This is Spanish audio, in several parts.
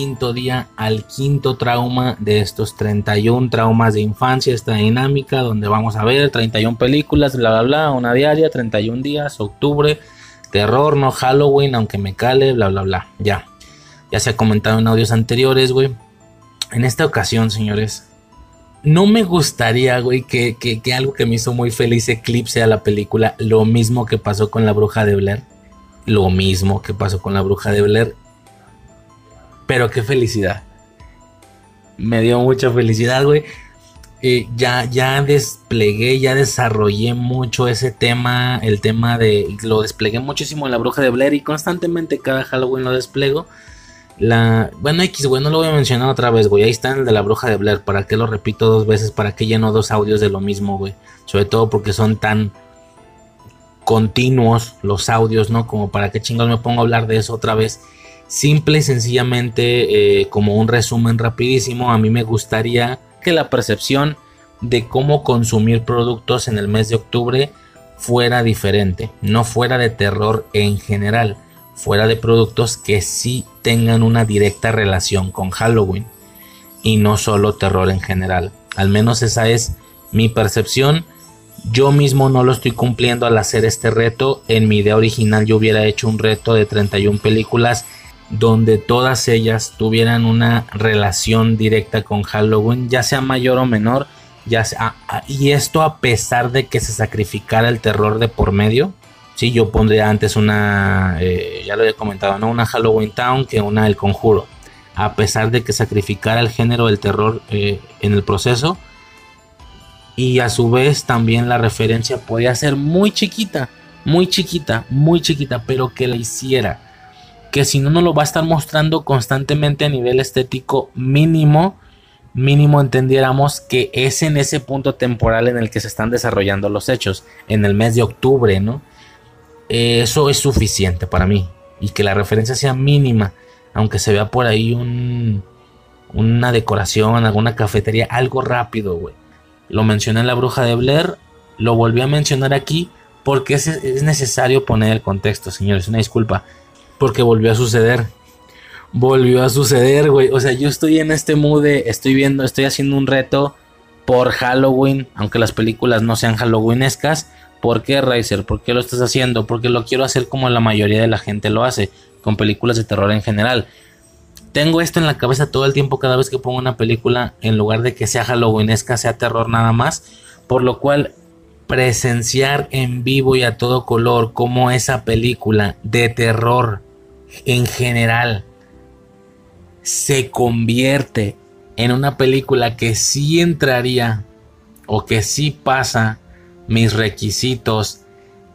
quinto día, al quinto trauma de estos 31 traumas de infancia, esta dinámica donde vamos a ver 31 películas, bla, bla, bla, una diaria, 31 días, octubre, terror, no Halloween, aunque me cale, bla, bla, bla. Ya, ya se ha comentado en audios anteriores, güey. En esta ocasión, señores, no me gustaría, güey, que, que, algo que me hizo muy feliz eclipse a la película, lo mismo que pasó con la bruja de Blair. Lo mismo que pasó con la bruja de Blair. Pero qué felicidad. Me dio mucha felicidad, güey. Eh, ya, ya desplegué, ya desarrollé mucho ese tema, el tema de, lo desplegué muchísimo en la bruja de Blair y constantemente cada Halloween lo desplego. La, bueno, X, güey, no lo voy a mencionar otra vez, güey. Ahí está el de la bruja de Blair. ¿Para qué lo repito dos veces? ¿Para qué lleno dos audios de lo mismo, güey? Sobre todo porque son tan continuos los audios, ¿no? Como para qué chingados me pongo a hablar de eso otra vez. Simple y sencillamente, eh, como un resumen rapidísimo, a mí me gustaría que la percepción de cómo consumir productos en el mes de octubre fuera diferente, no fuera de terror en general fuera de productos que sí tengan una directa relación con Halloween y no solo terror en general. Al menos esa es mi percepción. Yo mismo no lo estoy cumpliendo al hacer este reto. En mi idea original yo hubiera hecho un reto de 31 películas donde todas ellas tuvieran una relación directa con Halloween, ya sea mayor o menor, ya sea, y esto a pesar de que se sacrificara el terror de por medio. Sí, yo pondría antes una, eh, ya lo he comentado, ¿no? Una Halloween Town que una El Conjuro. A pesar de que sacrificara el género del terror eh, en el proceso. Y a su vez también la referencia podía ser muy chiquita, muy chiquita, muy chiquita, pero que la hiciera. Que si no, no lo va a estar mostrando constantemente a nivel estético mínimo, mínimo entendiéramos que es en ese punto temporal en el que se están desarrollando los hechos, en el mes de octubre, ¿no? eso es suficiente para mí. Y que la referencia sea mínima, aunque se vea por ahí un, una decoración, alguna cafetería, algo rápido, güey. Lo mencioné en La Bruja de Blair, lo volví a mencionar aquí porque es, es necesario poner el contexto, señores. Una disculpa, porque volvió a suceder. Volvió a suceder, güey. O sea, yo estoy en este mood estoy viendo, estoy haciendo un reto por Halloween, aunque las películas no sean halloweenescas ¿Por qué, Riser? ¿Por qué lo estás haciendo? Porque lo quiero hacer como la mayoría de la gente lo hace, con películas de terror en general. Tengo esto en la cabeza todo el tiempo cada vez que pongo una película, en lugar de que sea halloweenesca, sea terror nada más. Por lo cual, presenciar en vivo y a todo color como esa película de terror en general se convierte en una película que sí entraría o que sí pasa mis requisitos,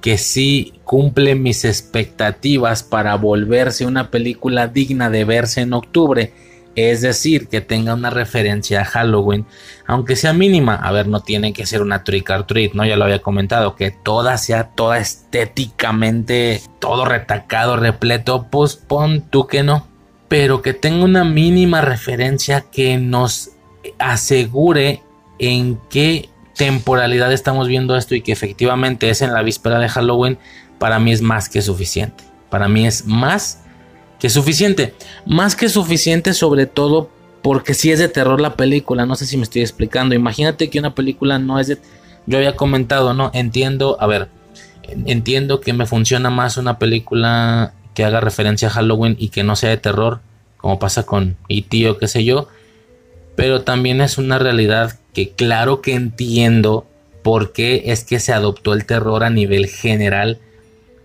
que sí cumple mis expectativas para volverse una película digna de verse en octubre. Es decir, que tenga una referencia a Halloween, aunque sea mínima. A ver, no tiene que ser una trick or treat, ¿no? Ya lo había comentado, que toda sea toda estéticamente, todo retacado, repleto, pues pon tú que no. Pero que tenga una mínima referencia que nos asegure en qué temporalidad estamos viendo esto y que efectivamente es en la víspera de Halloween, para mí es más que suficiente. Para mí es más que suficiente. Más que suficiente sobre todo porque si es de terror la película, no sé si me estoy explicando. Imagínate que una película no es de... Yo había comentado, ¿no? Entiendo, a ver, entiendo que me funciona más una película que haga referencia a Halloween y que no sea de terror, como pasa con E.T. o qué sé yo. Pero también es una realidad que claro que entiendo por qué es que se adoptó el terror a nivel general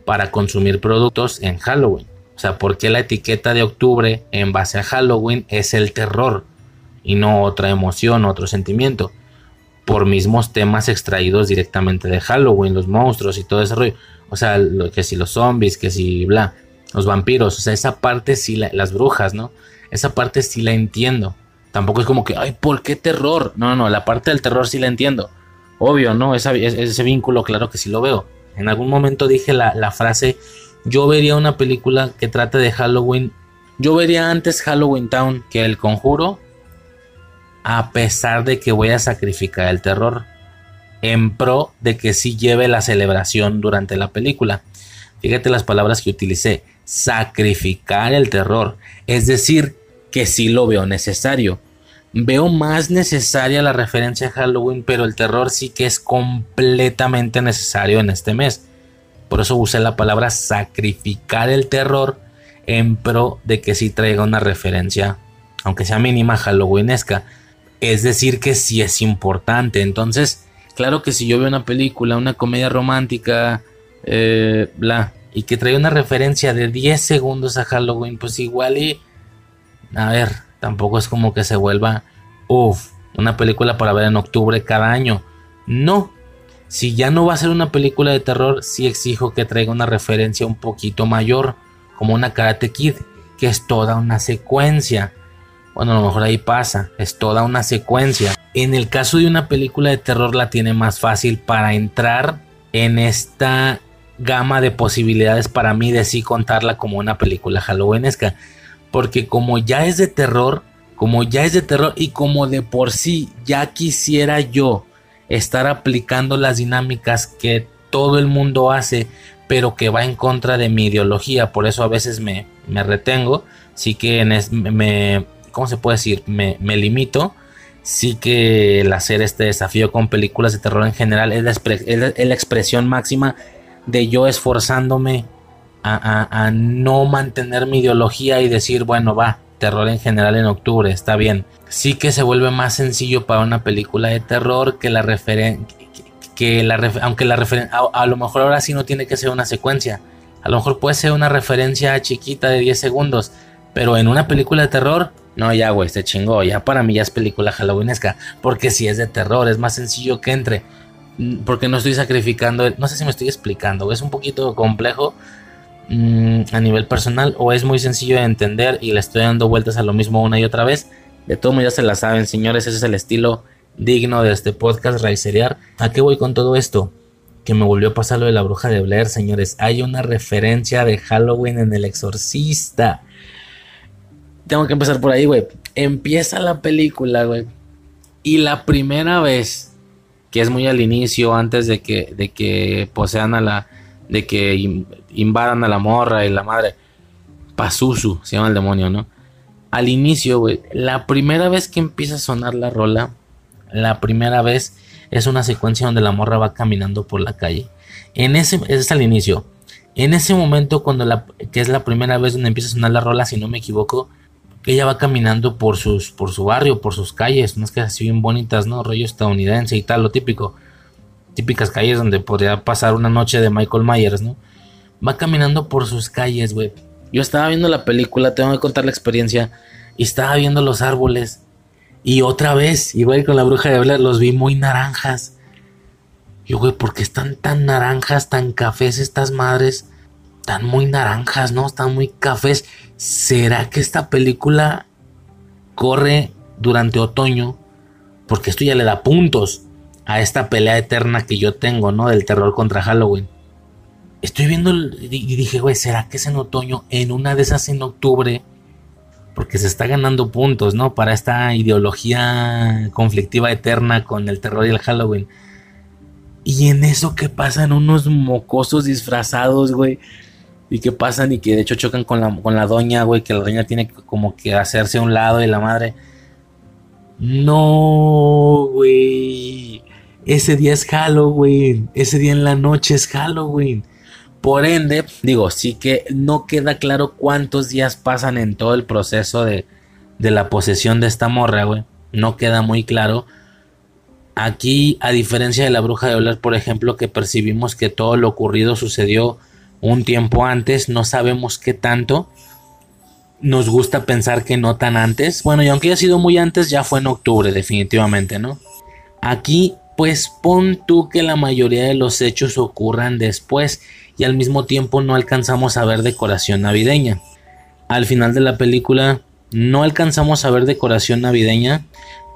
para consumir productos en Halloween. O sea, por qué la etiqueta de octubre en base a Halloween es el terror y no otra emoción, otro sentimiento. Por mismos temas extraídos directamente de Halloween, los monstruos y todo ese rollo. O sea, lo, que si los zombies, que si bla, los vampiros. O sea, esa parte sí, las brujas, ¿no? Esa parte sí la entiendo. Tampoco es como que, ay, ¿por qué terror? No, no, la parte del terror sí la entiendo. Obvio, ¿no? ese vínculo, claro que sí lo veo. En algún momento dije la, la frase, yo vería una película que trate de Halloween. Yo vería antes Halloween Town que El Conjuro, a pesar de que voy a sacrificar el terror, en pro de que sí lleve la celebración durante la película. Fíjate las palabras que utilicé, sacrificar el terror. Es decir, que sí lo veo necesario. Veo más necesaria la referencia a Halloween, pero el terror sí que es completamente necesario en este mes. Por eso usé la palabra sacrificar el terror en pro de que sí traiga una referencia, aunque sea mínima, halloweenesca. Es decir, que sí es importante. Entonces, claro que si yo veo una película, una comedia romántica, eh, bla, y que trae una referencia de 10 segundos a Halloween, pues igual y... A ver, tampoco es como que se vuelva, uff, una película para ver en octubre cada año. No, si ya no va a ser una película de terror, sí exijo que traiga una referencia un poquito mayor, como una Karate Kid, que es toda una secuencia. Bueno, a lo mejor ahí pasa, es toda una secuencia. En el caso de una película de terror la tiene más fácil para entrar en esta gama de posibilidades para mí de sí contarla como una película halloweenesca. Porque como ya es de terror, como ya es de terror y como de por sí ya quisiera yo estar aplicando las dinámicas que todo el mundo hace, pero que va en contra de mi ideología, por eso a veces me, me retengo, sí que en me, ¿cómo se puede decir? Me, me, limito, sí que el hacer este desafío con películas de terror en general es la expresión máxima de yo esforzándome a, no mantener mi ideología y decir, bueno, va, terror en general en octubre, está bien. Sí que se vuelve más sencillo para una película de terror que la referencia, que la aunque la referencia, a, lo mejor ahora sí no tiene que ser una secuencia, a lo mejor puede ser una referencia chiquita de 10 segundos, pero en una película de terror, no, ya, güey, se chingó, ya para mí ya es película halloweenesca, porque si es de terror, es más sencillo que entre. Porque no estoy sacrificando, no sé si me estoy explicando, es un poquito complejo mm, a nivel personal o es muy sencillo de entender y le estoy dando vueltas a lo mismo una y otra vez. De todo modo ya se la saben, señores, ese es el estilo digno de este podcast Raizeriar. ¿A qué voy con todo esto? Que me volvió a pasar lo de la bruja de Blair, señores. Hay una referencia de Halloween en El Exorcista. Tengo que empezar por ahí, güey. Empieza la película, güey. Y la primera vez que es muy al inicio, antes de que, de que posean a la, de que invadan a la morra y la madre. Pazuzu, se llama el demonio, ¿no? Al inicio, güey, la primera vez que empieza a sonar la rola, la primera vez es una secuencia donde la morra va caminando por la calle. En ese, es al inicio. En ese momento, cuando la, que es la primera vez donde empieza a sonar la rola, si no me equivoco, ella va caminando por sus por su barrio, por sus calles, unas calles así bien bonitas, ¿no? Rollo estadounidense y tal, lo típico. Típicas calles donde podría pasar una noche de Michael Myers, ¿no? Va caminando por sus calles, güey. Yo estaba viendo la película, tengo que contar la experiencia, y estaba viendo los árboles. Y otra vez, igual con la bruja de Blair, los vi muy naranjas. Y güey, ¿por qué están tan naranjas, tan cafés estas madres? Están muy naranjas, ¿no? Están muy cafés. ¿Será que esta película corre durante otoño? Porque esto ya le da puntos a esta pelea eterna que yo tengo, ¿no? Del terror contra Halloween. Estoy viendo y dije, güey, ¿será que es en otoño? En una de esas en octubre. Porque se está ganando puntos, ¿no? Para esta ideología conflictiva eterna con el terror y el Halloween. Y en eso que pasan unos mocosos disfrazados, güey y que pasan y que de hecho chocan con la, con la doña, güey, que la doña tiene como que hacerse a un lado de la madre. No, güey. Ese día es Halloween. Ese día en la noche es Halloween. Por ende, digo, sí que no queda claro cuántos días pasan en todo el proceso de, de la posesión de esta morra, güey. No queda muy claro. Aquí, a diferencia de la bruja de hablar, por ejemplo, que percibimos que todo lo ocurrido sucedió un tiempo antes, no sabemos qué tanto. Nos gusta pensar que no tan antes. Bueno, y aunque haya sido muy antes, ya fue en octubre, definitivamente, ¿no? Aquí, pues pon tú que la mayoría de los hechos ocurran después y al mismo tiempo no alcanzamos a ver decoración navideña. Al final de la película no alcanzamos a ver decoración navideña,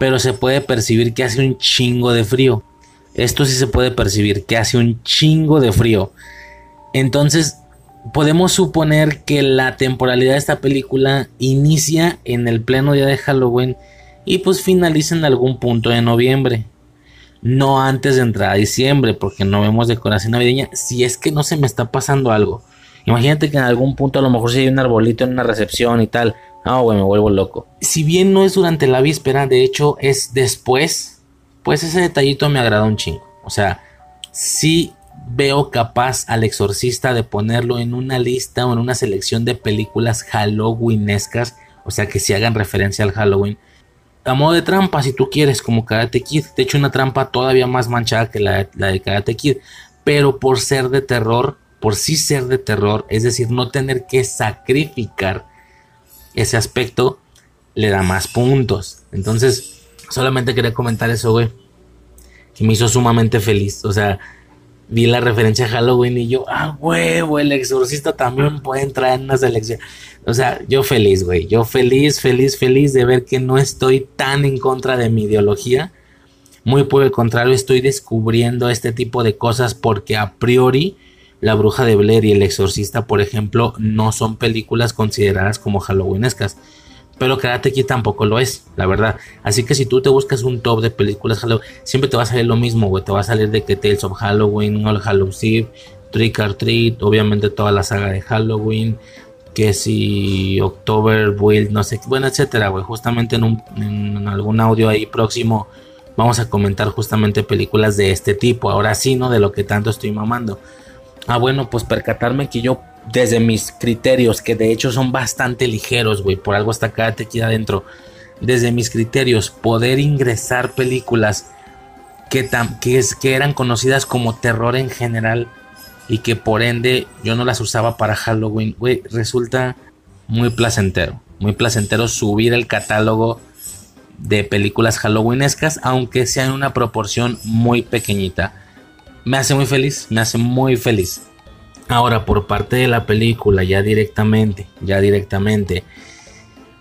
pero se puede percibir que hace un chingo de frío. Esto sí se puede percibir, que hace un chingo de frío. Entonces, podemos suponer que la temporalidad de esta película inicia en el pleno día de Halloween y pues finaliza en algún punto de noviembre. No antes de entrar a diciembre, porque no vemos decoración navideña. Si es que no se me está pasando algo. Imagínate que en algún punto a lo mejor si hay un arbolito en una recepción y tal. No, güey, me vuelvo loco. Si bien no es durante la víspera, de hecho es después, pues ese detallito me agrada un chingo. O sea, sí veo capaz al exorcista de ponerlo en una lista o en una selección de películas halloweenescas, o sea, que se hagan referencia al Halloween. A modo de trampa, si tú quieres, como Karate Kid. De hecho, una trampa todavía más manchada que la, la de Karate Kid. Pero por ser de terror, por sí ser de terror, es decir, no tener que sacrificar ese aspecto, le da más puntos. Entonces, solamente quería comentar eso, güey. Que me hizo sumamente feliz. O sea, vi la referencia a Halloween y yo, ah, huevo, el exorcista también puede entrar en una selección. O sea, yo feliz, güey. Yo feliz, feliz, feliz de ver que no estoy tan en contra de mi ideología. Muy por el contrario, estoy descubriendo este tipo de cosas porque a priori la Bruja de Blair y El Exorcista, por ejemplo, no son películas consideradas como Halloweenescas. Pero Karate Kid tampoco lo es, la verdad. Así que si tú te buscas un top de películas Halloween, siempre te va a salir lo mismo, güey. Te va a salir de que Tales of Halloween, All Hallows Trick or Treat, obviamente toda la saga de Halloween, que si October Build, no sé, bueno, etcétera, güey. Justamente en, un, en algún audio ahí próximo vamos a comentar justamente películas de este tipo. Ahora sí, ¿no? De lo que tanto estoy mamando. Ah, bueno, pues percatarme que yo, desde mis criterios, que de hecho son bastante ligeros, güey, por algo hasta acá te queda adentro. Desde mis criterios, poder ingresar películas que, que, es, que eran conocidas como terror en general y que por ende yo no las usaba para Halloween, güey, resulta muy placentero. Muy placentero subir el catálogo de películas halloweenescas, aunque sea en una proporción muy pequeñita me hace muy feliz, me hace muy feliz. Ahora, por parte de la película, ya directamente, ya directamente,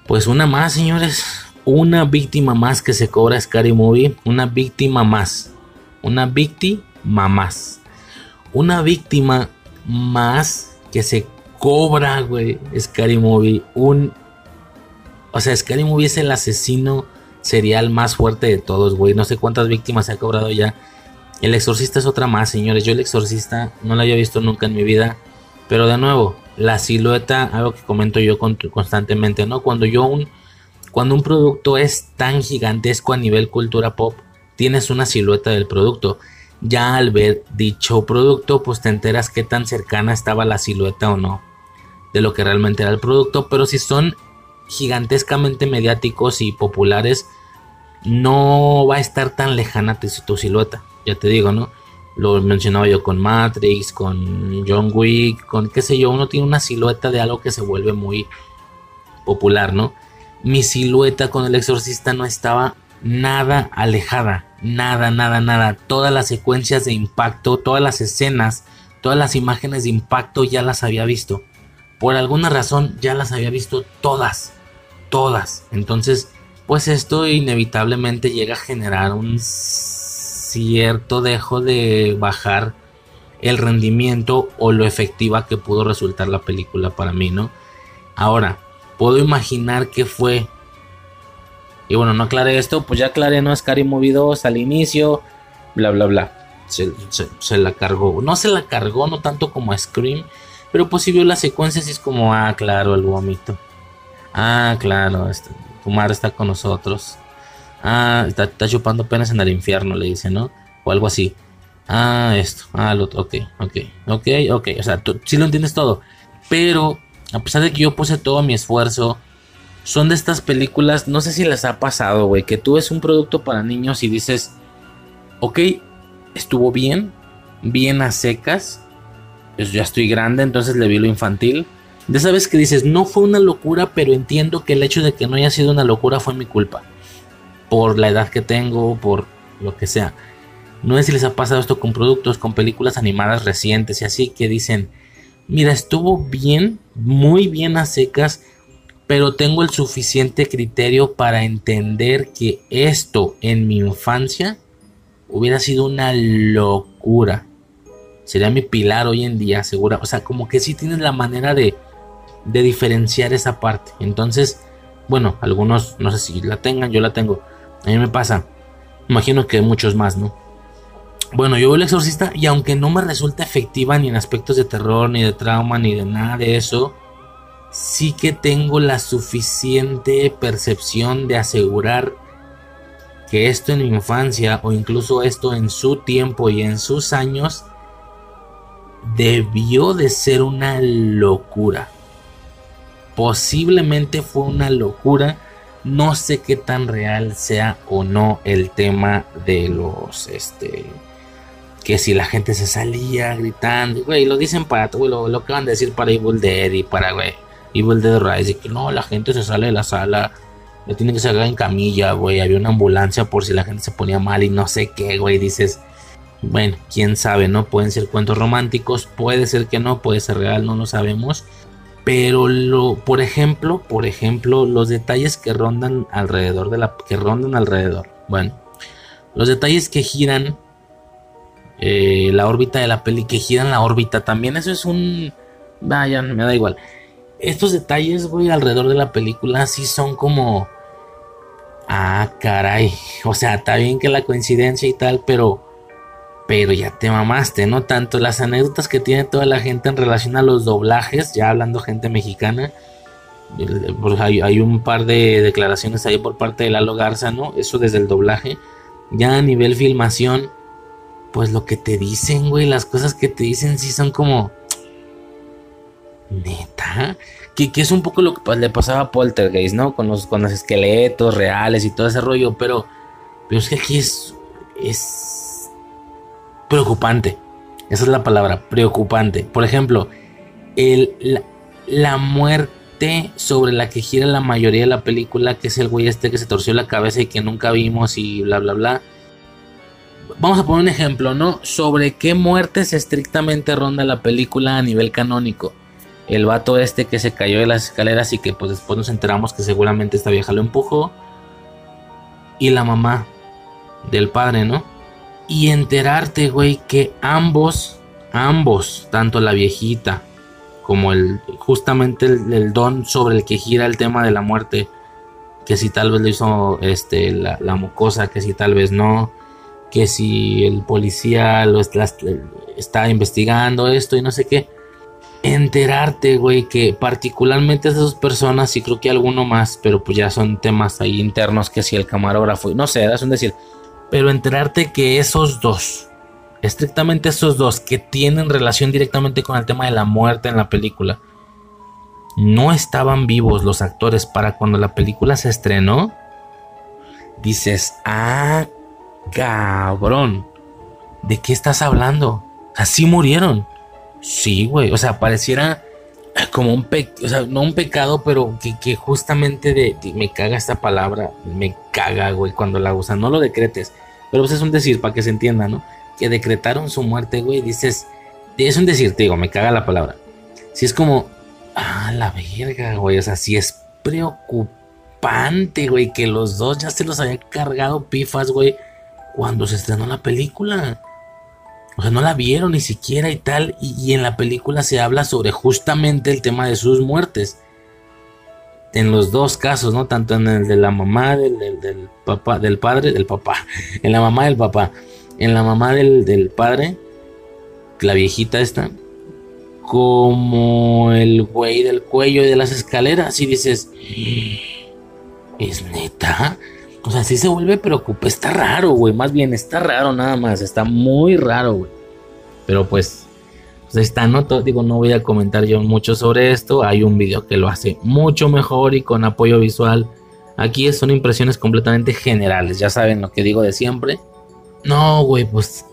pues una más, señores, una víctima más que se cobra Scary Movie, una víctima más, una víctima más, una víctima más que se cobra, güey, Scary Movie, un, o sea, Scary Movie es el asesino serial más fuerte de todos, güey, no sé cuántas víctimas se ha cobrado ya el exorcista es otra más, señores. Yo el exorcista no la había visto nunca en mi vida. Pero de nuevo, la silueta, algo que comento yo constantemente, ¿no? Cuando yo un, cuando un producto es tan gigantesco a nivel cultura pop, tienes una silueta del producto. Ya al ver dicho producto, pues te enteras qué tan cercana estaba la silueta o no de lo que realmente era el producto. Pero si son gigantescamente mediáticos y populares, no va a estar tan lejana tu silueta ya te digo, ¿no? Lo mencionaba yo con Matrix, con John Wick, con qué sé yo, uno tiene una silueta de algo que se vuelve muy popular, ¿no? Mi silueta con el exorcista no estaba nada alejada, nada, nada, nada. Todas las secuencias de impacto, todas las escenas, todas las imágenes de impacto ya las había visto. Por alguna razón ya las había visto todas, todas. Entonces, pues esto inevitablemente llega a generar un cierto dejo de bajar el rendimiento o lo efectiva que pudo resultar la película para mí, ¿no? Ahora, puedo imaginar que fue. Y bueno, no aclaré esto, pues ya aclaré, ¿no? Scary Movie 2 al inicio, bla, bla, bla. Se, la cargó. No se la cargó, no tanto como a Scream, pero pues si vio las secuencias y es como, ah, claro, el vómito. Ah, claro, este, tu madre está con nosotros. Ah, está, chupando penas en el infierno, le dice, ¿no? O algo así. Ah, esto. Ah, lo otro. Ok, ok, ok, ok. O sea, tú sí lo entiendes todo. Pero, a pesar de que yo puse todo mi esfuerzo, son de estas películas, no sé si les ha pasado, güey, que tú ves un producto para niños y dices, ok, estuvo bien, bien a secas, pues ya estoy grande, entonces le vi lo infantil. De esa vez que dices, no fue una locura, pero entiendo que el hecho de que no haya sido una locura fue mi culpa por la edad que tengo, por lo que sea. No sé si les ha pasado esto con productos, con películas animadas recientes y así que dicen, mira, estuvo bien, muy bien a secas, pero tengo el suficiente criterio para entender que esto en mi infancia hubiera sido una locura. Sería mi pilar hoy en día, segura. O sea, como que sí tienes la manera de, de diferenciar esa parte. Entonces, bueno, algunos no sé si la tengan, yo la tengo a mí me pasa. Imagino que muchos más, ¿no? Bueno, yo veo el exorcista y aunque no me resulta efectiva ni en aspectos de terror, ni de trauma, ni de nada de eso, sí que tengo la suficiente percepción de asegurar que esto en mi infancia o incluso esto en su tiempo y en sus años debió de ser una locura. Posiblemente fue una locura. No sé qué tan real sea o no el tema de los este que si la gente se salía gritando, güey, lo dicen para todo, lo, lo van a decir para Evil Dead y para, güey, Evil Dead Rise, que no, la gente se sale de la sala, le tienen que sacar en camilla, güey, había una ambulancia por si la gente se ponía mal y no sé qué, güey, dices, bueno, quién sabe, ¿no? Pueden ser cuentos románticos, puede ser que no, puede ser real, no lo sabemos. Pero lo, por ejemplo, por ejemplo, los detalles que rondan alrededor de la, que rondan alrededor, bueno, los detalles que giran eh, la órbita de la peli, que giran la órbita también. Eso es un. Vaya, me da igual. Estos detalles, güey, alrededor de la película sí son como. Ah, caray. O sea, está bien que la coincidencia y tal, pero. Pero ya te mamaste, ¿no? Tanto las anécdotas que tiene toda la gente en relación a los doblajes, ya hablando gente mexicana. Pues hay, un par de declaraciones ahí por parte de Lalo Garza, ¿no? Eso desde el doblaje. Ya a nivel filmación pues lo que te dicen, güey, las cosas que te dicen sí son como... Neta. Que, es un poco lo que le pasaba a Poltergeist, ¿no? Con los, con los esqueletos reales y todo ese rollo, pero... Pero es que aquí es... Es... Preocupante. Esa es la palabra, preocupante. Por ejemplo, el, la, la muerte sobre la que gira la mayoría de la película, que es el güey este que se torció la cabeza y que nunca vimos y bla, bla, bla vamos a poner un ejemplo, ¿no? Sobre qué muertes estrictamente ronda la película a nivel canónico. El vato este que se cayó de las escaleras y que pues después nos enteramos que seguramente esta vieja lo empujó. Y la mamá del padre, ¿no? Y enterarte, güey, que ambos, ambos, tanto la viejita como el justamente el, don sobre el que gira el tema de la muerte, que si tal vez lo hizo este la, la que si tal vez no, que si el policía lo está, investigando esto y no sé qué. Enterarte, güey, que particularmente esas personas, y creo que alguno más, pero pues ya son temas ahí internos, que si el camarógrafo, no sé, es un decir, pero enterarte que esos dos, estrictamente esos dos, que tienen relación directamente con el tema de la muerte en la película, no estaban vivos los actores para cuando la película se estrenó, dices, ah, cabrón, ¿de qué estás hablando? Así murieron. Sí, güey, o sea, pareciera como un pecado, o sea, no un pecado, pero que, justamente de, me caga esta palabra, me caga, güey, cuando la usan, no lo decretes, pero pues es un decir, para que se entienda, ¿no? Que decretaron su muerte, güey, dices, es un decir, te digo, me caga la palabra. Si es como, ah, la verga, güey, o sea, si es preocupante, güey, que los dos ya se los había cargado pifas, güey cuando se estrenó la película. O sea, no la vieron ni siquiera y tal. Y, en la película se habla sobre justamente el tema de sus muertes. En los dos casos, ¿no? Tanto en el de la mamá, del, papá, del padre, del papá. En la mamá del papá. En la mamá del, del padre. La viejita esta. Como el güey del cuello y de las escaleras. Y dices. ¿Es neta? O sea, sí se vuelve preocupa. Está raro, güey. Más bien, está raro nada más. Está muy raro, güey. Pero pues, pues está, ¿no? digo, no voy a comentar yo mucho sobre esto. Hay un video que lo hace mucho mejor y con apoyo visual. Aquí son impresiones completamente generales. Ya saben lo que digo de siempre. No, güey, pues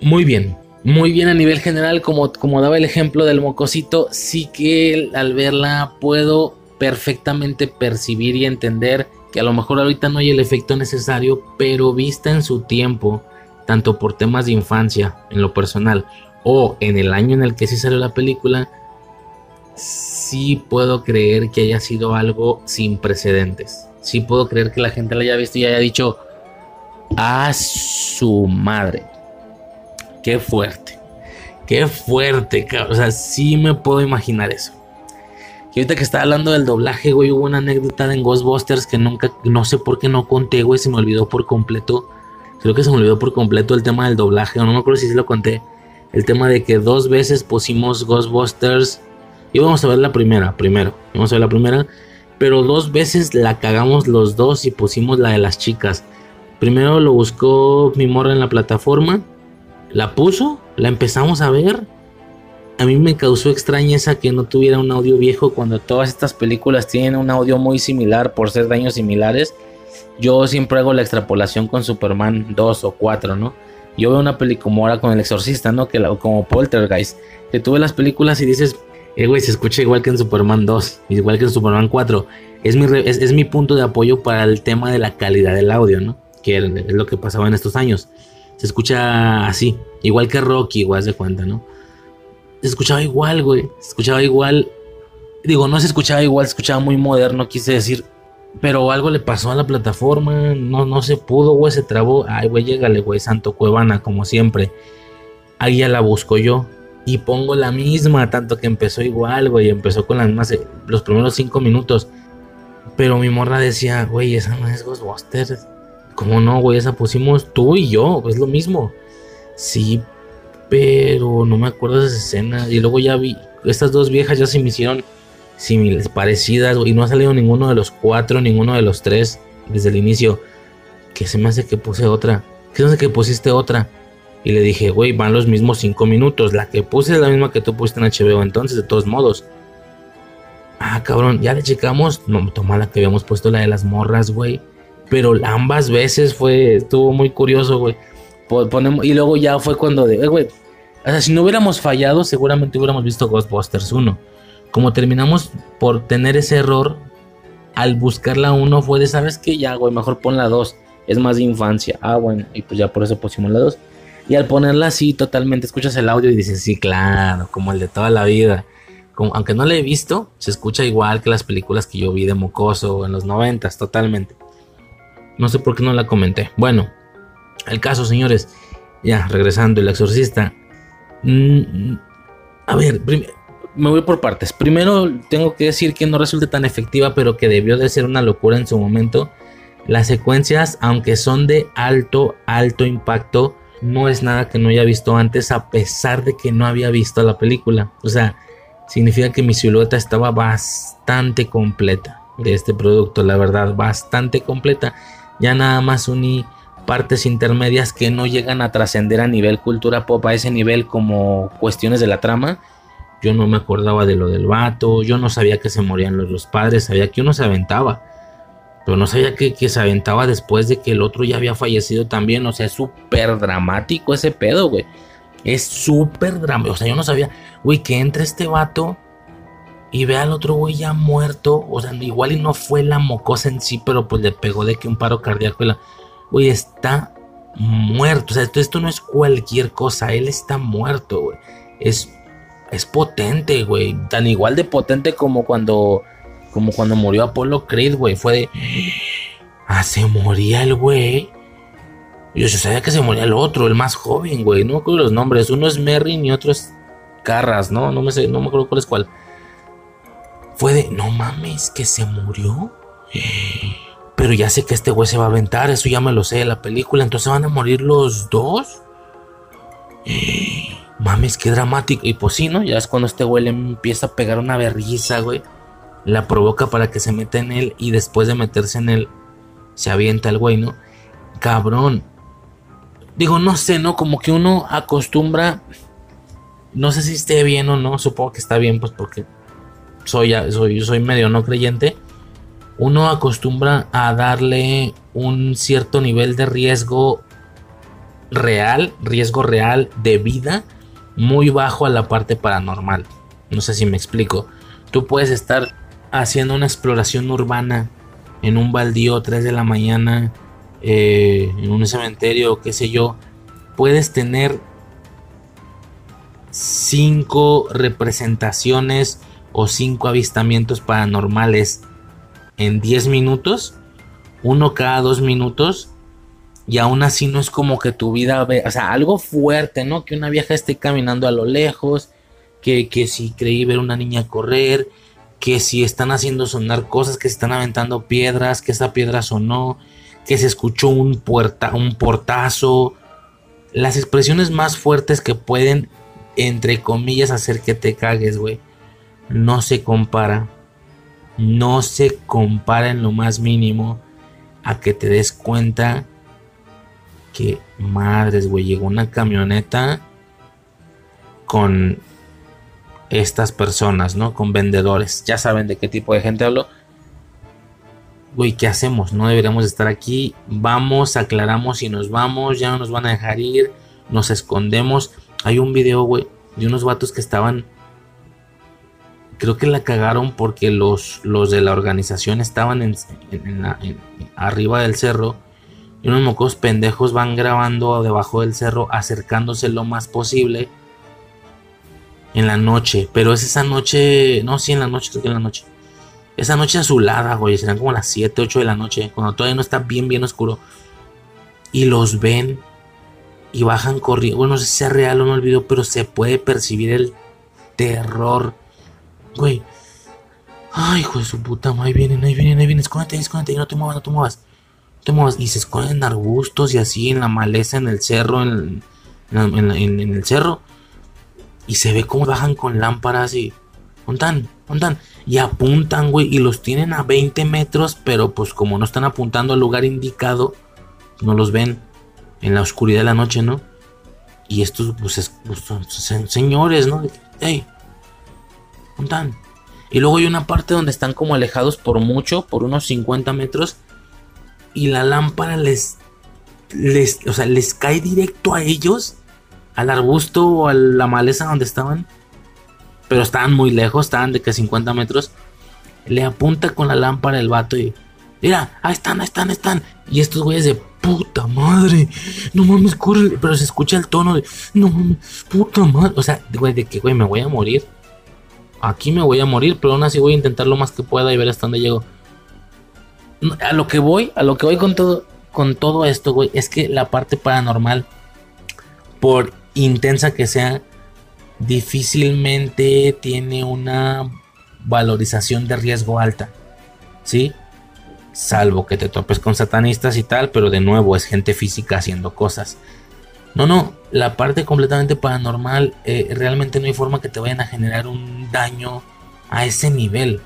muy bien. Muy bien a nivel general, como, como daba el ejemplo del mocosito, sí que al verla puedo perfectamente percibir y entender que a lo mejor ahorita no hay el efecto necesario, pero vista en su tiempo, tanto por temas de infancia, en lo personal, o en el año en el que sí salió la película, sí puedo creer que haya sido algo sin precedentes. Sí puedo creer que la gente la haya visto y haya dicho, a su madre. Qué fuerte. Qué fuerte, O sea, sí me puedo imaginar eso. Y ahorita que estaba hablando del doblaje, güey, hubo una anécdota en Ghostbusters que nunca, no sé por qué no conté, güey, se me olvidó por completo. Creo que se me olvidó por completo el tema del doblaje, o no me acuerdo si se lo conté. El tema de que dos veces pusimos Ghostbusters Íbamos a ver la primera, primero. Íbamos a ver la primera. Pero dos veces la cagamos los dos y pusimos la de las chicas. Primero lo buscó mi morra en la plataforma. La puso, la empezamos a ver. A mí me causó extrañeza que no tuviera un audio viejo cuando todas estas películas tienen un audio muy similar por ser daños similares. Yo siempre hago la extrapolación con Superman 2 o 4, ¿no? Yo veo una película como ahora con El Exorcista, ¿no? Que como Poltergeist. Que tú ves las películas y dices, eh, güey, se escucha igual que en Superman 2, igual que en Superman 4. Es mi, es, mi punto de apoyo para el tema de la calidad del audio, ¿no? Que es lo que pasaba en estos años. Se escucha así, igual que Rocky, igual de cuenta, ¿no? Se escuchaba igual, güey. Se escuchaba igual. Digo, no se escuchaba igual, se escuchaba muy moderno, quise decir. Pero algo le pasó a la plataforma, no, no se pudo, güey, se trabó. Ay, güey, llégale, güey, Santo Cuevana, como siempre. Ahí ya la busco yo y pongo la misma, tanto que empezó igual, güey, empezó con las mismas eh, los primeros cinco minutos. Pero mi morra decía, güey, esa no es Ghostbusters. ¿Cómo no, güey? Esa pusimos tú y yo, es lo mismo. Sí, pero no me acuerdo de esa escena. Y luego ya vi, estas dos viejas ya se me hicieron similares, parecidas, y no ha salido ninguno de los cuatro, ninguno de los tres desde el inicio. Que se me hace que puse otra. ¿Qué se hace que pusiste otra? Y le dije, güey, van los mismos 5 minutos. La que puse es la misma que tú pusiste en HBO entonces, de todos modos. Ah, cabrón, ya le checamos. No, toma la que habíamos puesto, la de las morras, güey. Pero ambas veces fue, estuvo muy curioso, güey. Y luego ya fue cuando de, eh, güey, o sea, si no hubiéramos fallado, seguramente hubiéramos visto Ghostbusters 1. Como terminamos por tener ese error, al buscar la 1 fue de, ¿sabes qué? Ya, güey, mejor pon la 2. Es más de infancia. Ah, bueno, y pues ya por eso pusimos la 2. Y al ponerla así totalmente, escuchas el audio y dices, sí, claro, como el de toda la vida. Aunque no la he visto, se escucha igual que las películas que yo vi de Mocoso en los noventas, totalmente. No sé por qué no la comenté. Bueno, el caso, señores, ya regresando, el exorcista. Mm, a ver, me voy por partes. Primero tengo que decir que no resulte tan efectiva, pero que debió de ser una locura en su momento. Las secuencias, aunque son de alto, alto impacto, no es nada que no haya visto antes a pesar de que no había visto la película. O sea, significa que mi silueta estaba bastante completa de este producto, la verdad, bastante completa. Ya nada más uní partes intermedias que no llegan a trascender a nivel cultura pop, a ese nivel como cuestiones de la trama. Yo no me acordaba de lo del vato, yo no sabía que se morían los, los padres, sabía que uno se aventaba pero no sabía que, se aventaba después de que el otro ya había fallecido también. O sea, es súper dramático ese pedo, güey. Es súper dramático. O sea, yo no sabía, güey, que entre este vato y ve al otro güey ya muerto. O sea, igual y no fue la mocosa en sí, pero pues le pegó de que un paro cardíaco. la... Güey, está muerto. O sea, esto, esto no es cualquier cosa. Él está muerto, güey. Es, es potente, güey. Tan igual de potente como cuando como cuando murió Apolo Creed, güey. Fue de. Ah, se moría el güey. Yo sabía que se moría el otro, el más joven, güey. No me acuerdo los nombres. Uno es Merrin y otro es Carras, ¿no? No me sé, no me acuerdo cuál es cuál. Fue de, no mames, que se murió. Pero ya sé que este güey se va a aventar, eso ya me lo sé de la película. Entonces van a morir los dos. Mames, qué dramático. Y pues sí, ¿no? Ya es cuando este güey le empieza a pegar una berriza, güey la provoca para que se meta en él y después de meterse en él se avienta el güey, ¿no? Cabrón. Digo, no sé, ¿no? Como que uno acostumbra, no sé si esté bien o no, supongo que está bien, pues porque soy, soy, soy medio no creyente. Uno acostumbra a darle un cierto nivel de riesgo real, riesgo real de vida, muy bajo a la parte paranormal. No sé si me explico. Tú puedes estar haciendo una exploración urbana en un baldío 3 de la mañana, eh, en un cementerio, qué sé yo, puedes tener cinco representaciones o cinco avistamientos paranormales en 10 minutos, uno cada dos minutos, y aún así no es como que tu vida, ve, o sea, algo fuerte, ¿no? Que una vieja esté caminando a lo lejos, que, que si creí ver una niña correr, que si están haciendo sonar cosas, que se están aventando piedras, que esa piedra sonó, que se escuchó un, puerta, un portazo. Las expresiones más fuertes que pueden, entre comillas, hacer que te cagues, güey. no se compara, no se compara en lo más mínimo a que te des cuenta que, madres, güey, llegó una camioneta con estas personas, ¿no? Con vendedores. Ya saben de qué tipo de gente hablo. Güey, ¿qué hacemos? No deberíamos estar aquí. Vamos, aclaramos y nos vamos. Ya no nos van a dejar ir. Nos escondemos. Hay un video, güey, de unos vatos que estaban. Creo que la cagaron porque los, los de la organización estaban en, arriba del cerro. Y unos mocos pendejos van grabando debajo del cerro, acercándose lo más posible en la noche. Pero es esa noche. No, sí, en la noche, creo que en la noche. Esa noche azulada, güey. Serán como las 7, 8 de la noche. Cuando todavía no está bien, bien oscuro. Y los ven. Y bajan corriendo. Bueno, no sé si sea real o no el video. Pero se puede percibir el terror. Güey. Ay, hijo de su puta. Ahí vienen, ahí vienen, ahí vienen. Escóndete, escóndete. No te muevas, no te muevas. Y se esconden en arbustos y así. En la maleza, en el cerro. En, en el cerro y se ve cómo bajan con lámparas y. Montan, montan. Y apuntan, güey. Y los tienen a 20 metros. Pero pues como no están apuntando al lugar indicado. No los ven en la oscuridad de la noche, ¿no? Y estos, pues, pues son señores, ¿no? Hey, montan. Y luego hay una parte donde están como alejados por mucho, por unos 50 metros. Y la lámpara les, les, o sea, les cae directo a ellos al arbusto o a la maleza donde estaban, pero estaban muy lejos, estaban de que 50 metros, le apunta con la lámpara el vato y, mira, ahí están, ahí están, ahí están. Y estos güeyes de puta madre, no mames, corre, pero se escucha el tono de, no mames, puta madre, o sea, güey, de que, güey, me voy a morir. Aquí me voy a morir, pero aún así voy a intentar lo más que pueda y ver hasta dónde llego. A lo que voy, a lo que voy con todo, con todo esto, güey, es que la parte paranormal, por intensa que sea, difícilmente tiene una valorización de riesgo alta. ¿Sí? Salvo que te topes con satanistas y tal, pero de nuevo es gente física haciendo cosas. No, no, la parte completamente paranormal, eh, realmente no hay forma que te vayan a generar un daño a ese nivel.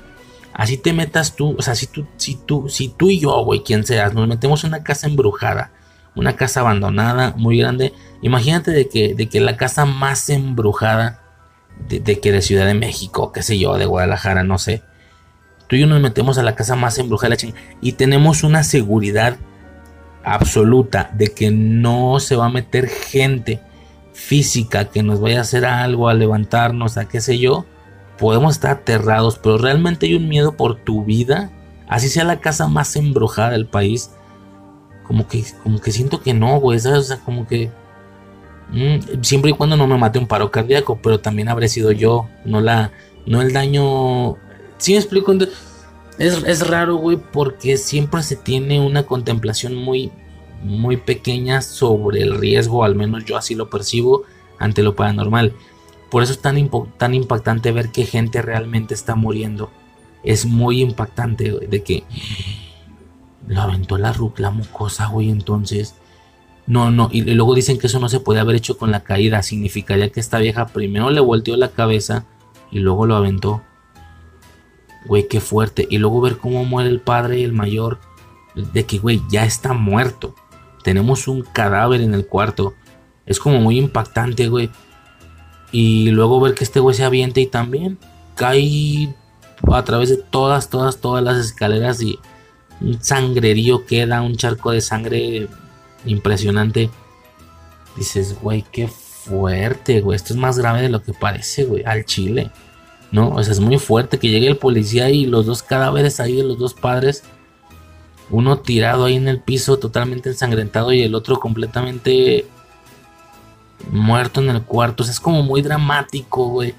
Así te metas tú, o sea, si tú, si tú, si tú y yo, güey, quien seas, nos metemos en una casa embrujada, una casa abandonada, muy grande, Imagínate de que, de que la casa más embrujada de, que de Ciudad de México, qué sé yo, de Guadalajara, no sé. Tú y yo nos metemos a la casa más embrujada de y tenemos una seguridad absoluta de que no se va a meter gente física que nos vaya a hacer algo, a levantarnos, a qué sé yo. Podemos estar aterrados, pero realmente hay un miedo por tu vida. Así sea la casa más embrujada del país. Como que, como que siento que no, güey. O sea, como que Mm, siempre y cuando no me mate un paro cardíaco, pero también habré sido yo, no la, no el daño. Si me explico, es, es raro, güey, porque siempre se tiene una contemplación muy, muy pequeña sobre el riesgo, al menos yo así lo percibo ante lo paranormal. Por eso es tan, tan impactante ver que gente realmente está muriendo. Es muy impactante, de que lo aventó la, la mucosa, güey, entonces no, no, y luego dicen que eso no se puede haber hecho con la caída. Significaría que esta vieja primero le volteó la cabeza y luego lo aventó. Güey, qué fuerte. Y luego ver cómo muere el padre y el mayor. De que, güey, ya está muerto. Tenemos un cadáver en el cuarto. Es como muy impactante, güey. Y luego ver que este güey se avienta y también cae a través de todas, todas, todas las escaleras y un sangrerío queda, un charco de sangre impresionante. Dices, güey, qué fuerte, güey. Esto es más grave de lo que parece, güey. Al chile. ¿No? O sea, es muy fuerte que llegue el policía y los dos cadáveres ahí de los dos padres. Uno tirado ahí en el piso, totalmente ensangrentado, y el otro completamente muerto en el cuarto. Es como muy dramático, güey.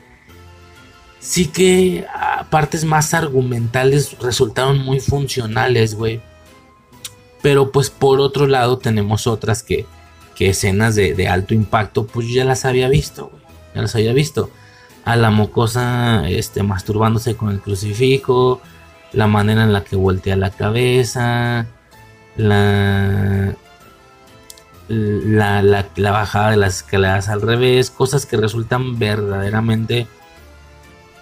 Sí que partes más argumentales resultaron muy funcionales, güey. Pero pues por otro lado tenemos otras que, que escenas de, alto impacto pues ya las había visto, Ya las había visto. A la mocosa este, masturbándose con el crucifijo, la manera en la que voltea la cabeza, la, la, la, bajada de las escaleras al revés, cosas que resultan verdaderamente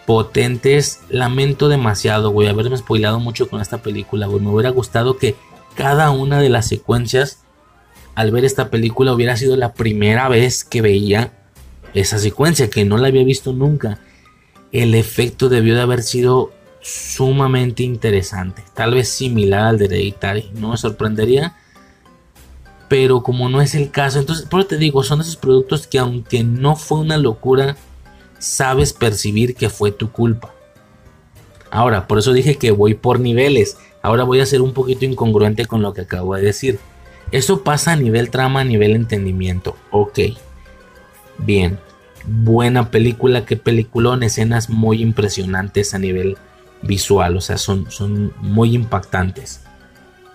potentes. Lamento demasiado, güey, haberme spoilado mucho con esta película, güey. Me hubiera gustado que cada una de las secuencias, al ver esta película, hubiera sido la primera vez que veía esa secuencia, que no la había visto nunca. El efecto debió de haber sido sumamente interesante, tal vez similar al de Hereditary, no me sorprendería, pero como no es el caso, entonces, por eso te digo, son esos productos que aunque no fue una locura, sabes percibir que fue tu culpa. Ahora, por eso dije que voy por niveles. Ahora voy a ser un poquito incongruente con lo que acabo de decir. Eso pasa a nivel trama, a nivel entendimiento. Ok. Bien. Buena película, qué peliculón, escenas muy impresionantes a nivel visual, o sea, son, son muy impactantes.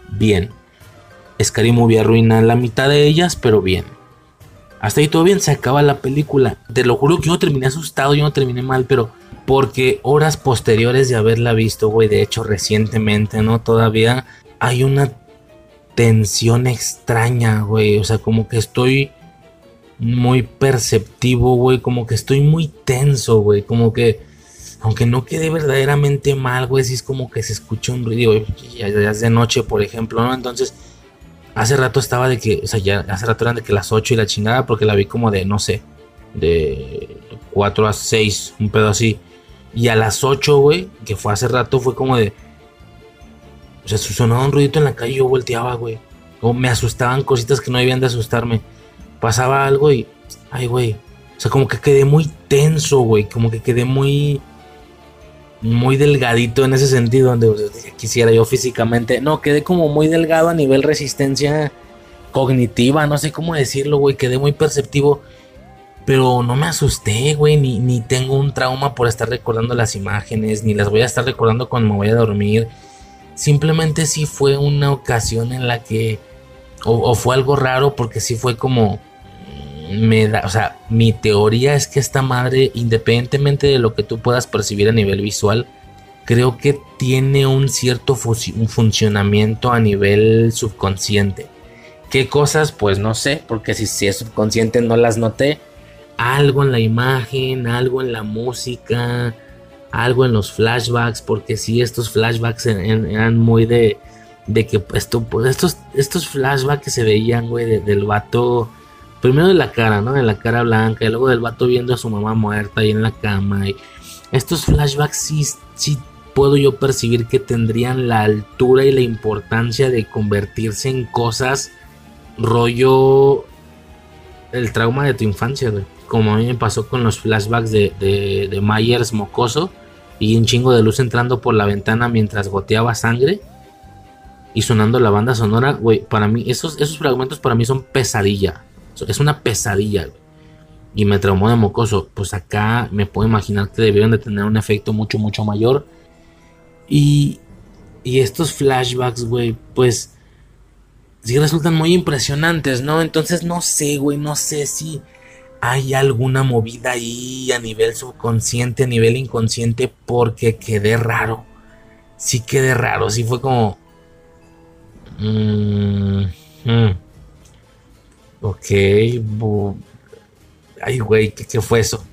Bien. Scary Movie arruina la mitad de ellas, pero bien. Hasta ahí todo bien, se acaba la película. Te lo juro que yo terminé asustado, yo no terminé mal, pero porque horas posteriores de haberla visto, güey, de hecho recientemente, ¿no? Todavía hay una tensión extraña, güey. O sea, como que estoy muy perceptivo, güey. Como que estoy muy tenso, güey. Como que, aunque no quede verdaderamente mal, güey, si es como que se escucha un ruido, ya, ya es de noche, por ejemplo, ¿no? Entonces Hace rato estaba de que, o sea, ya hace rato eran de que las 8 y la chingada, porque la vi como de, no sé, de 4 a 6, un pedo así. Y a las 8, güey, que fue hace rato, fue como de. O sea, sonaba un ruidito en la calle y yo volteaba, güey. O me asustaban cositas que no debían de asustarme. Pasaba algo y. Ay, güey. O sea, como que quedé muy tenso, güey. Como que quedé muy muy delgadito en ese sentido, donde quisiera yo físicamente. No, quedé como muy delgado a nivel resistencia cognitiva, no sé cómo decirlo, güey. Quedé muy perceptivo. Pero no me asusté, güey, ni, ni tengo un trauma por estar recordando las imágenes, ni las voy a estar recordando cuando me voy a dormir. Simplemente sí fue una ocasión en la que, o, o fue algo raro porque sí fue como, me da, o sea, mi teoría es que esta madre, independientemente de lo que tú puedas percibir a nivel visual, creo que tiene un cierto un funcionamiento a nivel subconsciente. ¿Qué cosas? Pues no sé, porque si, es subconsciente no las noté. Algo en la imagen, algo en la música, algo en los flashbacks, porque si estos flashbacks eran muy de, de que esto, pues estos, estos flashbacks que se veían, güey, del vato primero de la cara, ¿no? De la cara blanca, y luego del vato viendo a su mamá muerta ahí en la cama. Y estos flashbacks sí, sí puedo yo percibir que tendrían la altura y la importancia de convertirse en cosas rollo el trauma de tu infancia, güey. Como a mí me pasó con los flashbacks de, de, Myers mocoso y un chingo de luz entrando por la ventana mientras goteaba sangre y sonando la banda sonora, güey. Para mí, esos, esos fragmentos para mí son pesadilla. Es una pesadilla. Y me traumó de mocoso. Pues acá me puedo imaginar que debieron de tener un efecto mucho, mucho mayor. Y, y estos flashbacks, güey, pues sí resultan muy impresionantes, ¿no? Entonces no sé, güey, no sé si hay alguna movida ahí a nivel subconsciente, a nivel inconsciente, porque quedé raro. Sí quedé raro, sí fue como... Mmm, Ok. Ay, güey, ¿qué, fue eso?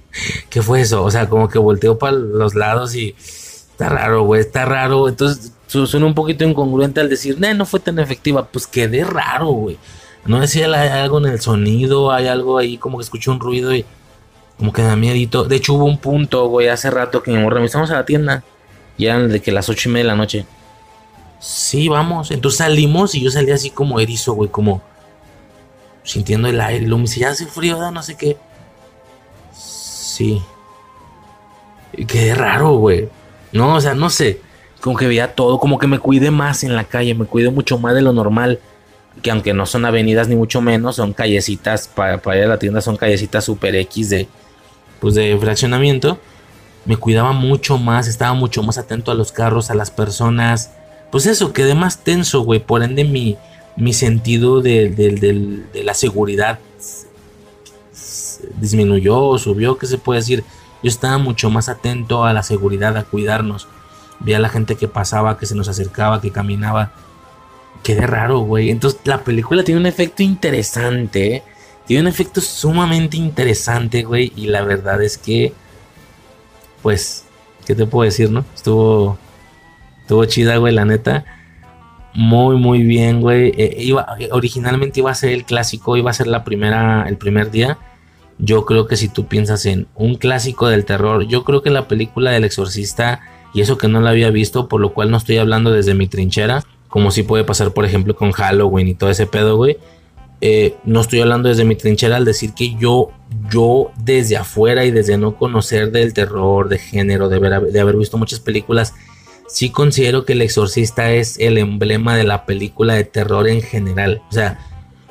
¿Qué fue eso? O sea, como que volteó para los lados y está raro, güey, está raro. Entonces suena un poquito incongruente al decir, no, no fue tan efectiva. Pues quedé raro, güey. No sé si hay algo en el sonido, hay algo ahí, como que escuché un ruido y como que da miedito. De hecho, hubo un punto, güey, hace rato que me revisamos a la tienda. Y eran de que las ocho y media de la noche. Sí, vamos. Entonces salimos y yo salí así como erizo, güey, como sintiendo el aire. Luego me dice, hace frío, no sé qué. Sí. Y qué raro, güey. No, o sea, no sé. Como que veía todo, como que me cuide más en la calle, me cuide mucho más de lo normal. Que aunque no son avenidas ni mucho menos, son callecitas, para, para ir a la tienda son callecitas super X de, pues de fraccionamiento. Me cuidaba mucho más, estaba mucho más atento a los carros, a las personas. Pues eso, quedé más tenso, güey. Por ende, mi, mi sentido de, la seguridad disminuyó, subió, ¿qué se puede decir? Yo estaba mucho más atento a la seguridad, a cuidarnos. Vi a la gente que pasaba, que se nos acercaba, que caminaba. Qué raro, güey. Entonces la película tiene un efecto interesante. Tiene un efecto sumamente interesante, güey. Y la verdad es que, pues, ¿qué te puedo decir, no? Estuvo, estuvo chida, güey, la neta. Muy, muy bien, güey. Eh, iba, originalmente iba a ser el clásico, iba a ser la primera, el primer día. Yo creo que si tú piensas en un clásico del terror, yo creo que la película del exorcista, y eso que no la había visto, por lo cual no estoy hablando desde mi trinchera, como si puede pasar, por ejemplo, con Halloween y todo ese pedo, güey. Eh, no estoy hablando desde mi trinchera al decir que yo, yo desde afuera y desde no conocer del terror, de género, de, de haber visto muchas películas, sí considero que El Exorcista es el emblema de la película de terror en general. O sea,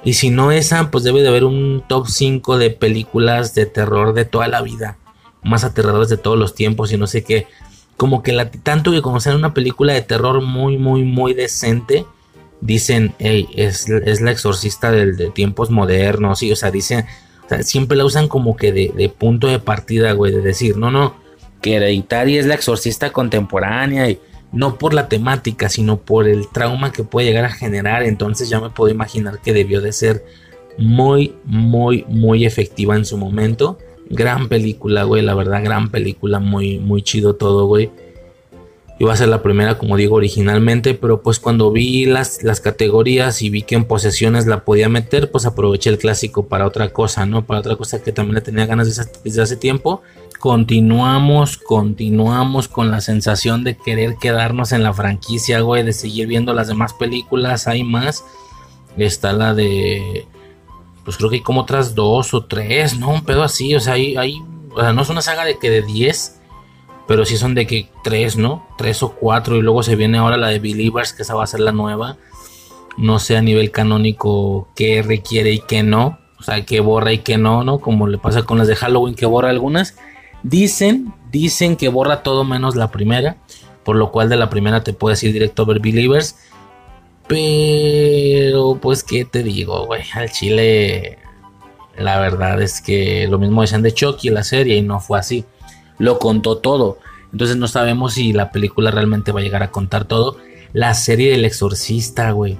y si no esa, pues debe de haber un top 5 de películas de terror de toda la vida. Más aterradores de todos los tiempos y no sé qué como que la, tanto que conocer una película de terror muy, muy, muy decente, dicen, hey, es, la exorcista de tiempos modernos, sí, o sea, dicen, siempre la usan como que de, punto de partida, güey, de decir, no, no, que Hereditaria es la exorcista contemporánea y no por la temática, sino por el trauma que puede llegar a generar, entonces ya me puedo imaginar que debió de ser muy, muy, muy efectiva en su momento. Gran película, güey, la verdad, gran película, muy, muy chido todo, güey. Iba a ser la primera, como digo, originalmente, pero pues cuando vi las, las categorías y vi que en posesiones la podía meter, pues aproveché el clásico para otra cosa, ¿no? Para otra cosa que también le tenía ganas desde hace tiempo. Continuamos, continuamos con la sensación de querer quedarnos en la franquicia, güey, de seguir viendo las demás películas, hay más. Está la de pues creo que hay como otras dos o tres, ¿no? Un pedo así, o sea, hay, hay o sea, no es una saga de que de 10, pero sí son de que tres, ¿no? Tres o cuatro, y luego se viene ahora la de Believers, que esa va a ser la nueva. No sé a nivel canónico qué requiere y qué no, o sea, qué borra y qué no, ¿no? Como le pasa con las de Halloween, que borra algunas. Dicen, dicen que borra todo menos la primera, por lo cual de la primera te puedes ir directo a ver Believers pero, pues, ¿qué te digo, güey? Al chile, la verdad es que lo mismo decían de Chucky, la serie, y no fue así. Lo contó todo. Entonces no sabemos si la película realmente va a llegar a contar todo. La serie del exorcista, güey.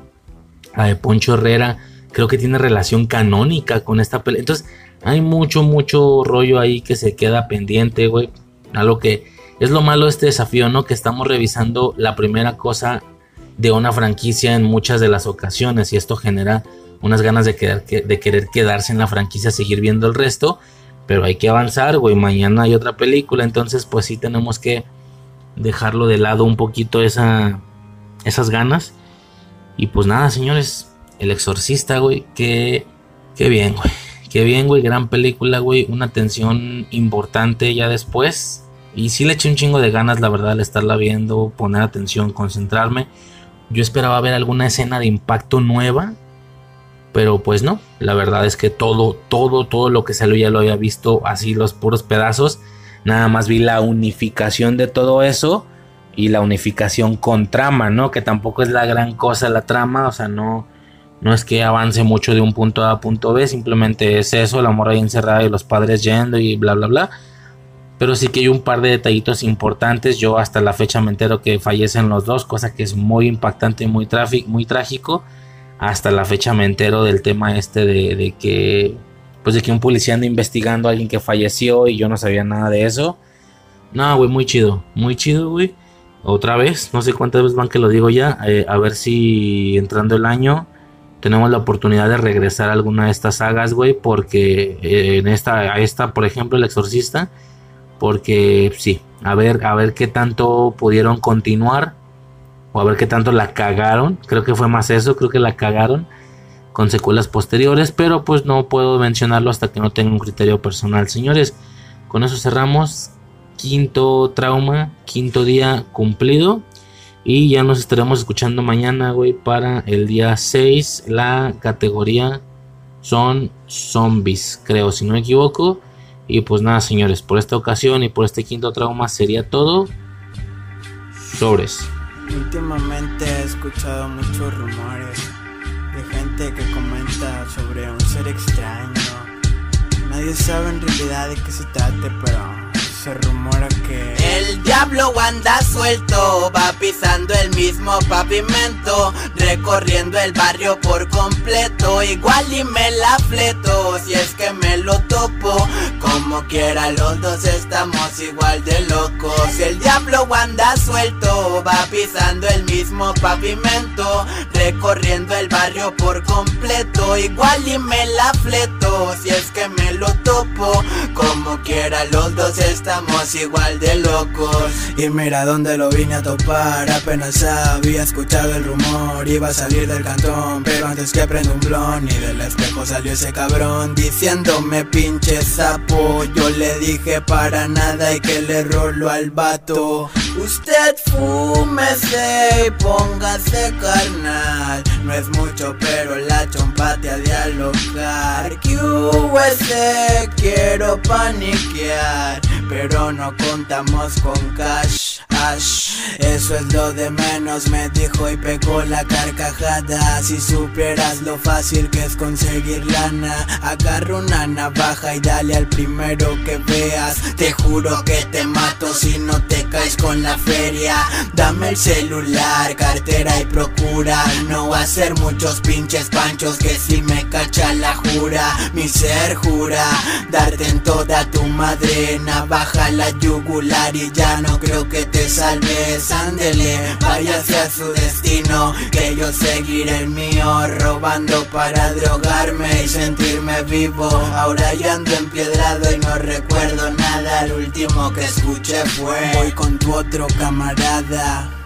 La de Poncho Herrera, creo que tiene relación canónica con esta película. Entonces, hay mucho, mucho rollo ahí que se queda pendiente, güey. A lo que es lo malo este desafío, ¿no? Que estamos revisando la primera cosa de una franquicia en muchas de las ocasiones y esto genera unas ganas de, de querer quedarse en la franquicia, seguir viendo el resto, pero hay que avanzar, güey, mañana hay otra película, entonces pues sí tenemos que dejarlo de lado un poquito esa, esas ganas. Y pues nada, señores, El Exorcista, güey, que, qué bien, güey. Qué bien, güey, gran película, güey, una atención importante ya después. Y sí le eché un chingo de ganas, la verdad, al estarla viendo, poner atención, concentrarme. Yo esperaba ver alguna escena de impacto nueva, pero pues no. La verdad es que todo, todo, todo lo que salió ya lo había visto así los puros pedazos. Nada más vi la unificación de todo eso y la unificación con trama, ¿no? Que tampoco es la gran cosa la trama, o sea, no, no es que avance mucho de un punto A a punto B, simplemente es eso, la morra ahí encerrada y los padres yendo y bla, bla, bla. Pero sí que hay un par de detallitos importantes. Yo hasta la fecha me entero que fallecen los dos, cosa que es muy impactante muy, muy trágico. Hasta la fecha me entero del tema este de, que pues de que un policía anda investigando a alguien que falleció y yo no sabía nada de eso. No, güey, muy chido, muy chido, güey. Otra vez, no sé cuántas veces van que lo digo ya. Eh, a ver si entrando el año tenemos la oportunidad de regresar a alguna de estas sagas, güey. Porque eh, en esta, esta, por ejemplo, El Exorcista porque sí, a ver, a ver qué tanto pudieron continuar o a ver qué tanto la cagaron. Creo que fue más eso, creo que la cagaron con secuelas posteriores, pero pues no puedo mencionarlo hasta que no tenga un criterio personal, señores. Con eso cerramos quinto trauma, quinto día cumplido. Y ya nos estaremos escuchando mañana, güey, para el día 6. La categoría son zombies, creo, si no me equivoco. Y pues nada, señores, por esta ocasión y por este quinto trauma sería todo. Sobres. Últimamente he escuchado muchos rumores de gente que comenta sobre un ser extraño. Nadie sabe en realidad de qué se trate, pero el diablo anda suelto, va pisando el mismo pavimento, recorriendo el barrio por completo, igual y me la fleto, si es que me lo topo, como quiera los dos estamos igual de locos, el diablo anda suelto, va pisando el mismo pavimento, recorriendo el barrio por completo, igual y me la fleto, si es que me lo topo, como quiera los dos estamos igual de locos. Y mira dónde lo vine a topar, apenas había escuchado el rumor, iba a salir del cantón, pero antes que prenda un blon y del espejo salió ese cabrón diciéndome pinche sapo, yo le dije para nada y que le rolo al vato. Usted fúmese y póngase carnal, no es mucho pero la chompa te ha de alocar. QS quiero paniquear, pero no contamos con cash. Eso es lo de menos, me dijo y pegó la carcajada. Si supieras lo fácil que es conseguir lana, agarra una navaja y dale al primero que veas. Te juro que te mato si no te caes con la feria. Dame el celular, cartera y procura no hacer muchos pinches panchos que si me cacha la jura. Mi ser jura darte en toda tu madre, navaja la yugular y ya no creo que te salves. Ándele, váyase a su destino, que yo seguiré el mío, robando para drogarme y sentirme vivo. Ahora yo ando empiedrado y no recuerdo nada. El último que escuché fue Voy con tu otro camarada.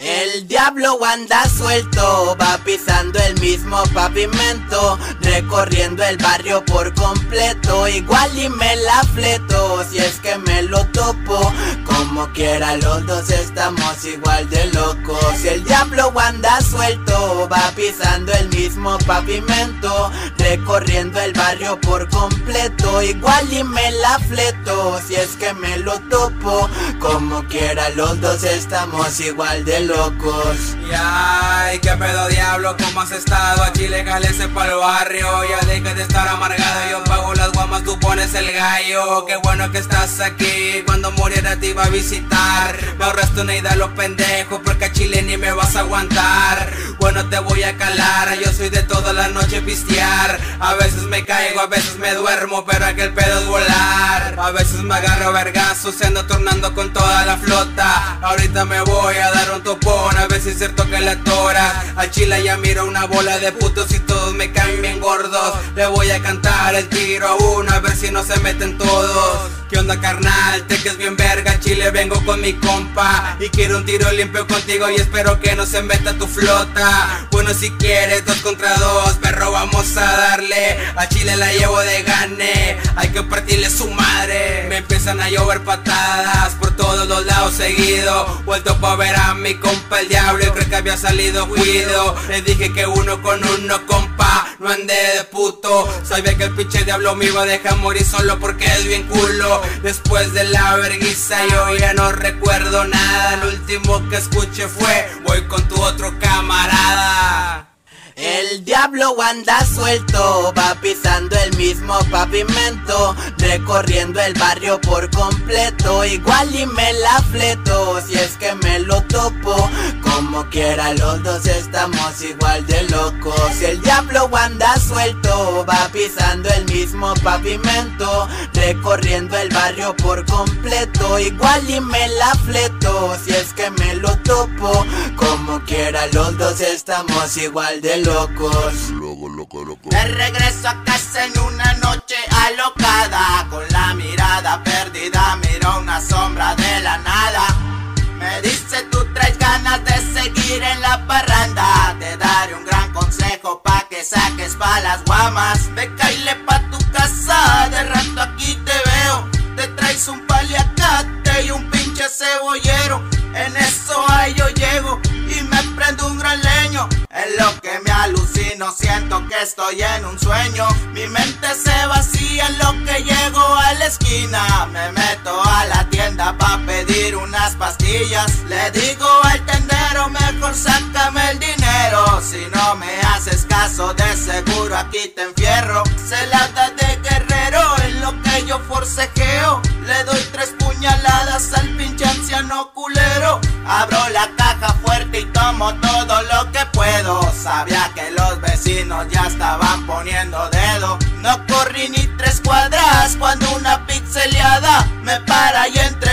El diablo anda suelto, va pisando el mismo pavimento, recorriendo el barrio por completo, igual y me la fleto, si es que me lo topo, como quiera los dos estamos igual de locos. El diablo anda suelto, va pisando el mismo pavimento, recorriendo el barrio por completo, igual y me la fleto, si es que me lo topo, como quiera los dos estamos igual de locos locos. Y ay, qué pedo diablo, ¿cómo has estado? A Chile calece el barrio. Ya deja de estar amargado, yo pago las guamas, tú pones el gallo. Qué bueno que estás aquí, cuando muriera te iba a visitar. Me ahorraste una idea los pendejos, porque a Chile ni me vas a aguantar. Bueno, te voy a calar, yo soy de toda la noche pistear. A veces me caigo, a veces me duermo, pero aquel pedo es volar. A veces me agarro vergazos, se ando tornando con toda la flota. Ahorita me voy a dar un a ver si es cierto la tora. A Chile ya miro una bola de putos y todos me caen bien gordos. Le voy a cantar el tiro a uno, a ver si no se meten todos. ¿Qué onda carnal? Te que es bien verga, Chile vengo con mi compa Y quiero un tiro limpio contigo y espero que no se meta tu flota Bueno si quieres dos contra dos, perro vamos a darle A Chile la llevo de gane, hay que partirle su madre Me empiezan a llover patadas por todos seguido. Vuelto pa' ver a mi compa el diablo y creo que había salido cuido Le dije que uno con uno compa, no ande de puto. Sabía que el pinche diablo me iba a dejar morir solo porque es bien culo. Después de la vergüenza yo ya no recuerdo nada. Lo último que escuché fue Voy con tu otro camarada el diablo anda suelto, va pisando el mismo pavimento, recorriendo el barrio por completo, igual y me la fleto, si es que me lo topo, como quiera los dos estamos igual de locos. El diablo anda suelto, va pisando el mismo pavimento, recorriendo el barrio por completo, igual y me la fleto, si es que me lo topo, como quiera los dos estamos igual de locos locos. Me regreso a casa en una noche alocada. Con la mirada perdida, miro una sombra de la nada. Me dice tú traes ganas de seguir en la parranda. Te daré un gran consejo pa' que saques pa' las guamas. Ve caile pa' tu casa, de rato aquí te veo. Te traes un paliacate y un pinche cebollero. En eso ahí yo En lo que me alucino, siento que estoy en un sueño. Mi mente se vacía en lo que llego a la esquina. Me meto a la tienda pa' pedir unas pastillas. Le digo al tendero, mejor sácame el dinero. Si no me haces caso, de seguro aquí te enfierro. Se la de guerrero en lo que yo forcejeo. Le doy tres puñas Abro la caja fuerte y tomo todo lo que Sabía que los vecinos ya estaban poniendo dedo. No corrí ni tres cuadras cuando una pixeleada me para y entre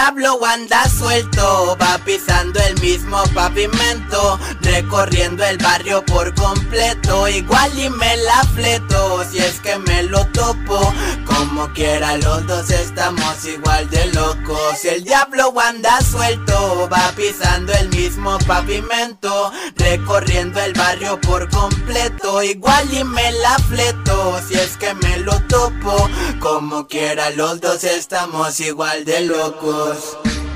diablo anda suelto, va pisando el mismo pavimento, recorriendo el barrio por completo, igual y me la fleto, si es que me lo topo, como quiera los dos estamos igual de locos. El diablo anda suelto, va pisando el mismo pavimento, recorriendo el barrio por completo, igual y me la fleto, si es que me lo topo, como quiera los dos estamos igual de locos. Us.